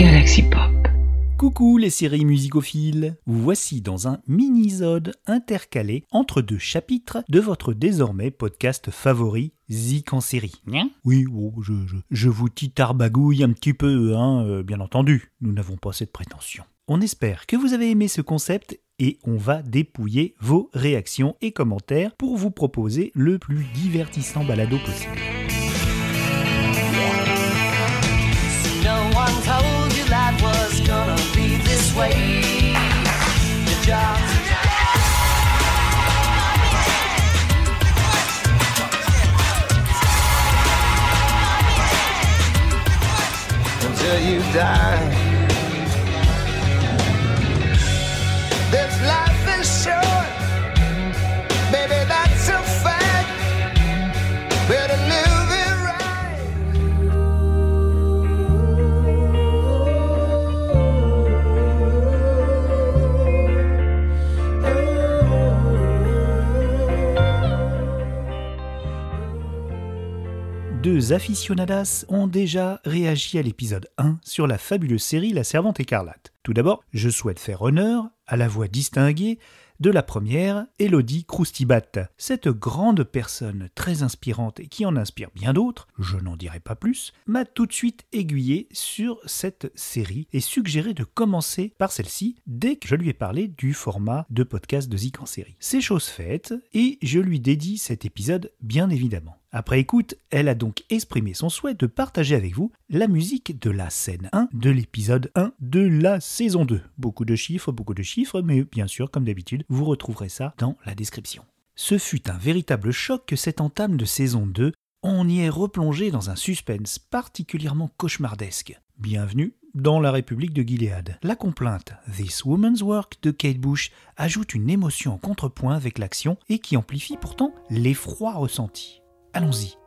Galaxy Pop. Coucou les séries musicophiles Vous voici dans un mini-sode intercalé entre deux chapitres de votre désormais podcast favori, Zik en série. Oui, oh, je, je, je vous titarbagouille un petit peu, hein, euh, bien entendu. Nous n'avons pas cette prétention. On espère que vous avez aimé ce concept et on va dépouiller vos réactions et commentaires pour vous proposer le plus divertissant balado possible. Die. Aficionadas ont déjà réagi à l'épisode 1 sur la fabuleuse série La Servante écarlate. Tout d'abord, je souhaite faire honneur à la voix distinguée de la première, Elodie Croustibat. Cette grande personne très inspirante et qui en inspire bien d'autres, je n'en dirai pas plus, m'a tout de suite aiguillé sur cette série et suggéré de commencer par celle-ci dès que je lui ai parlé du format de podcast de Zik en série. C'est chose faite et je lui dédie cet épisode bien évidemment. Après écoute, elle a donc exprimé son souhait de partager avec vous la musique de la scène 1 de l'épisode 1 de la saison 2. Beaucoup de chiffres, beaucoup de chiffres, mais bien sûr, comme d'habitude, vous retrouverez ça dans la description. Ce fut un véritable choc que cette entame de saison 2, on y est replongé dans un suspense particulièrement cauchemardesque. Bienvenue dans la République de Gilead. La complainte This Woman's Work de Kate Bush ajoute une émotion en contrepoint avec l'action et qui amplifie pourtant l'effroi ressenti. Allons-y.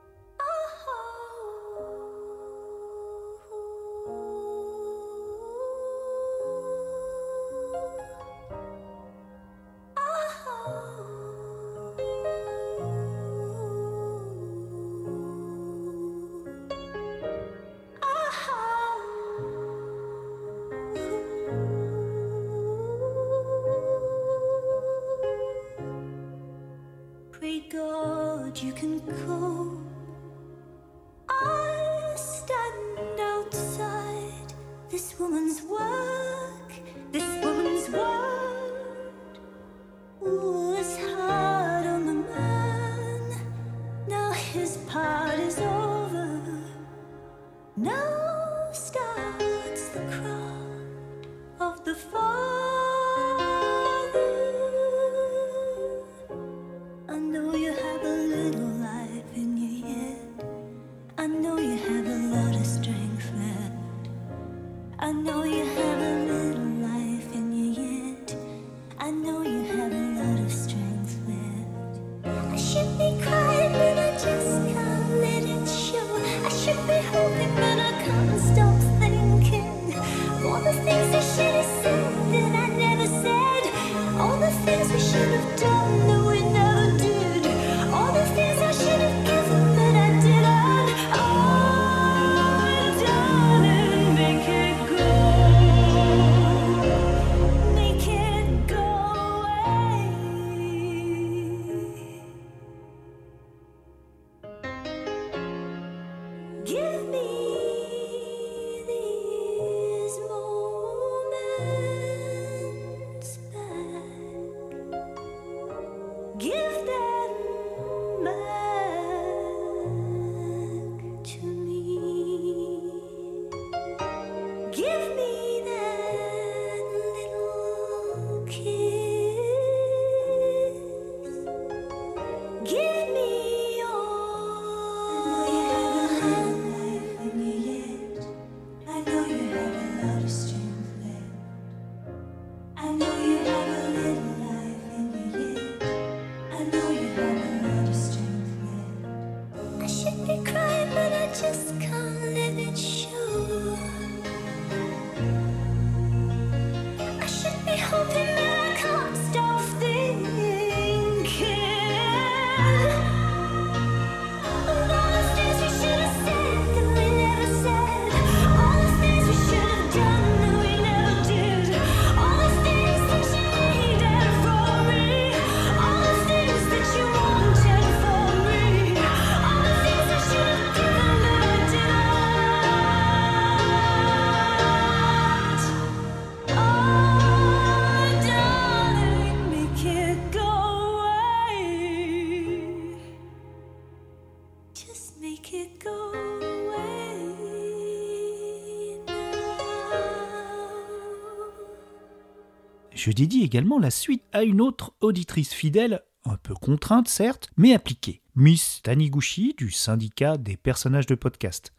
Je dédie également la suite à une autre auditrice fidèle, un peu contrainte certes, mais appliquée, Miss Taniguchi du syndicat des personnages de podcast,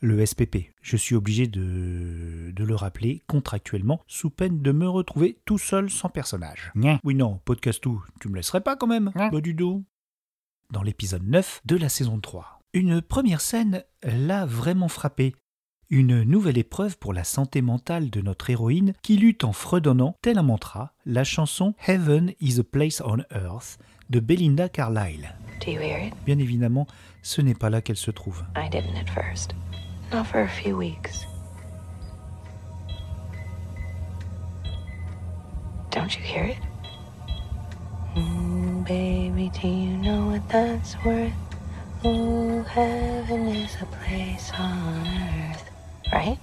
le SPP. Je suis obligé de, de le rappeler contractuellement, sous peine de me retrouver tout seul sans personnage. Oui non, podcast tout, tu me laisserais pas quand même? Bah du dos. Dans l'épisode 9 de la saison 3. Une première scène l'a vraiment frappé, une nouvelle épreuve pour la santé mentale de notre héroïne qui lutte en fredonnant, tel un mantra, la chanson Heaven is a Place on Earth de Belinda Carlyle. Do you hear it? Bien évidemment, ce n'est pas là qu'elle se trouve. I didn't at first. Not for a few weeks. Don't you hear it? Mm, baby, do you know what that's worth? Oh, heaven is a place on earth. Right?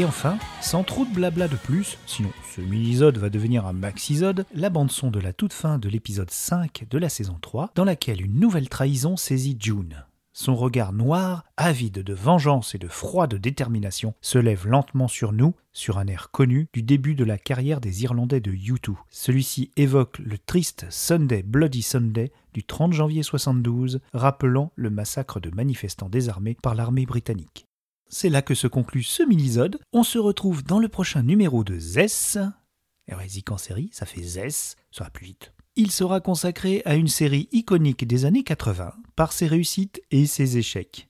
Et enfin, sans trop de blabla de plus, sinon ce mini-isode va devenir un maxisode, la bande-son de la toute fin de l'épisode 5 de la saison 3, dans laquelle une nouvelle trahison saisit June. Son regard noir, avide de vengeance et de froide détermination, se lève lentement sur nous, sur un air connu du début de la carrière des Irlandais de U2. Celui-ci évoque le triste Sunday Bloody Sunday du 30 janvier 72, rappelant le massacre de manifestants désarmés par l'armée britannique. C'est là que se conclut ce mini-sode. On se retrouve dans le prochain numéro de Zess. Hérésique en série, ça fait Zess, ça va plus vite. Il sera consacré à une série iconique des années 80 par ses réussites et ses échecs.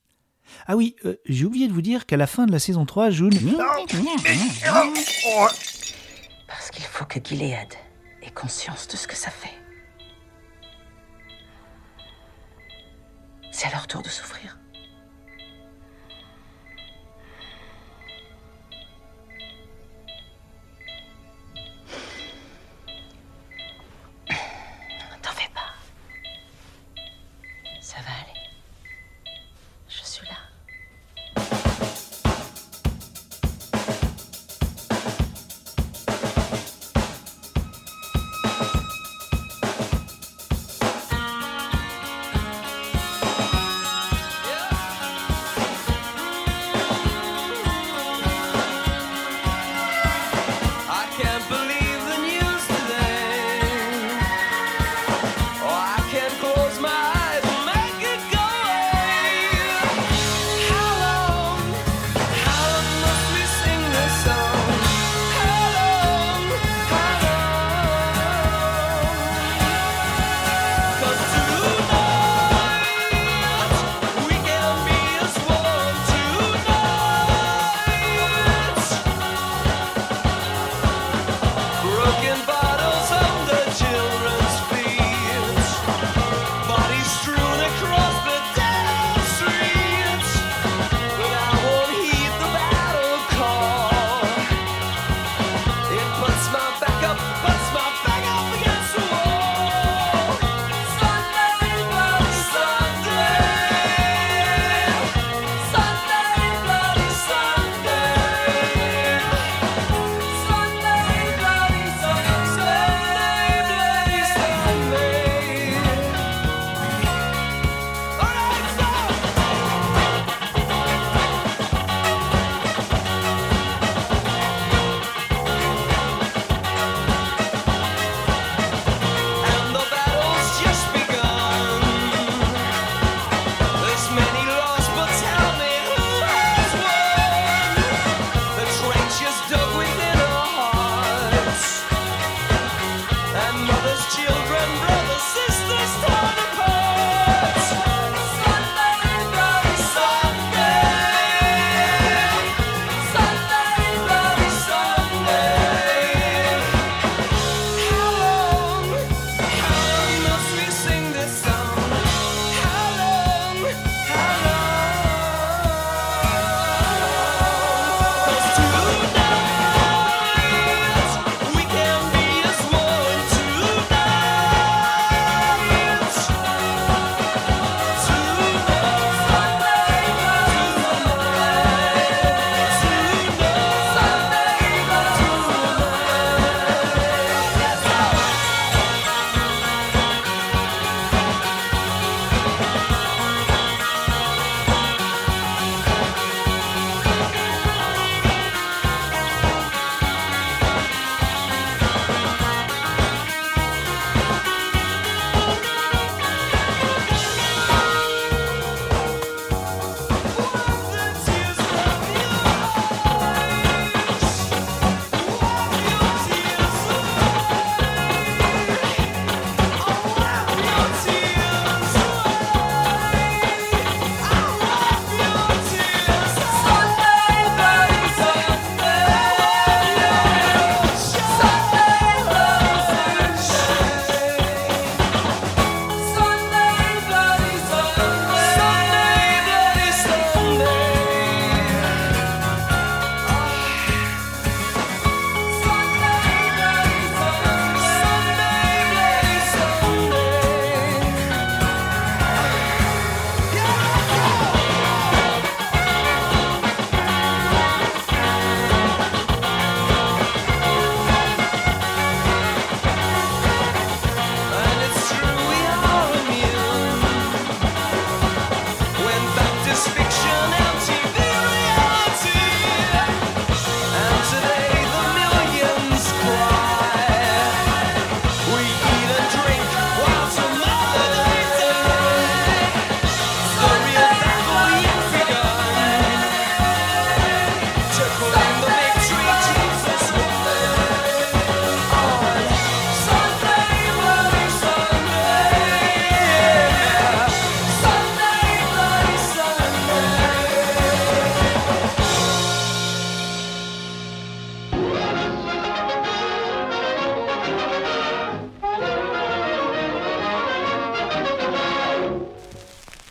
Ah oui, euh, j'ai oublié de vous dire qu'à la fin de la saison 3, June... Parce qu'il faut que Gilead ait conscience de ce que ça fait. C'est à leur tour de souffrir.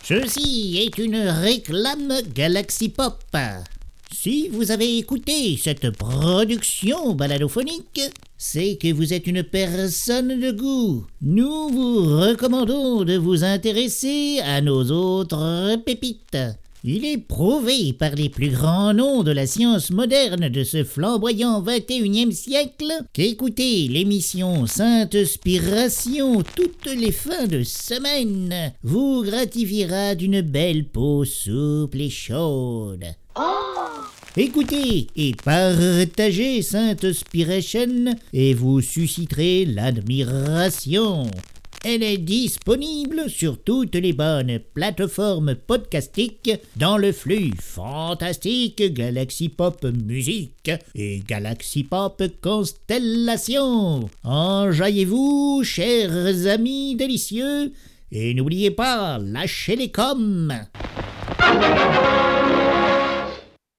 Ceci est une réclame Galaxy Pop. Si vous avez écouté cette production baladophonique, c'est que vous êtes une personne de goût. Nous vous recommandons de vous intéresser à nos autres pépites. Il est prouvé par les plus grands noms de la science moderne de ce flamboyant 21e siècle qu'écouter l'émission Sainte Spiration toutes les fins de semaine vous gratifiera d'une belle peau souple et chaude. Écoutez et partagez Sainte Spiration et vous susciterez l'admiration. Elle est disponible sur toutes les bonnes plateformes podcastiques dans le flux fantastique Galaxy Pop Musique et Galaxy Pop Constellation. Enjaillez-vous, chers amis délicieux, et n'oubliez pas, lâchez les coms.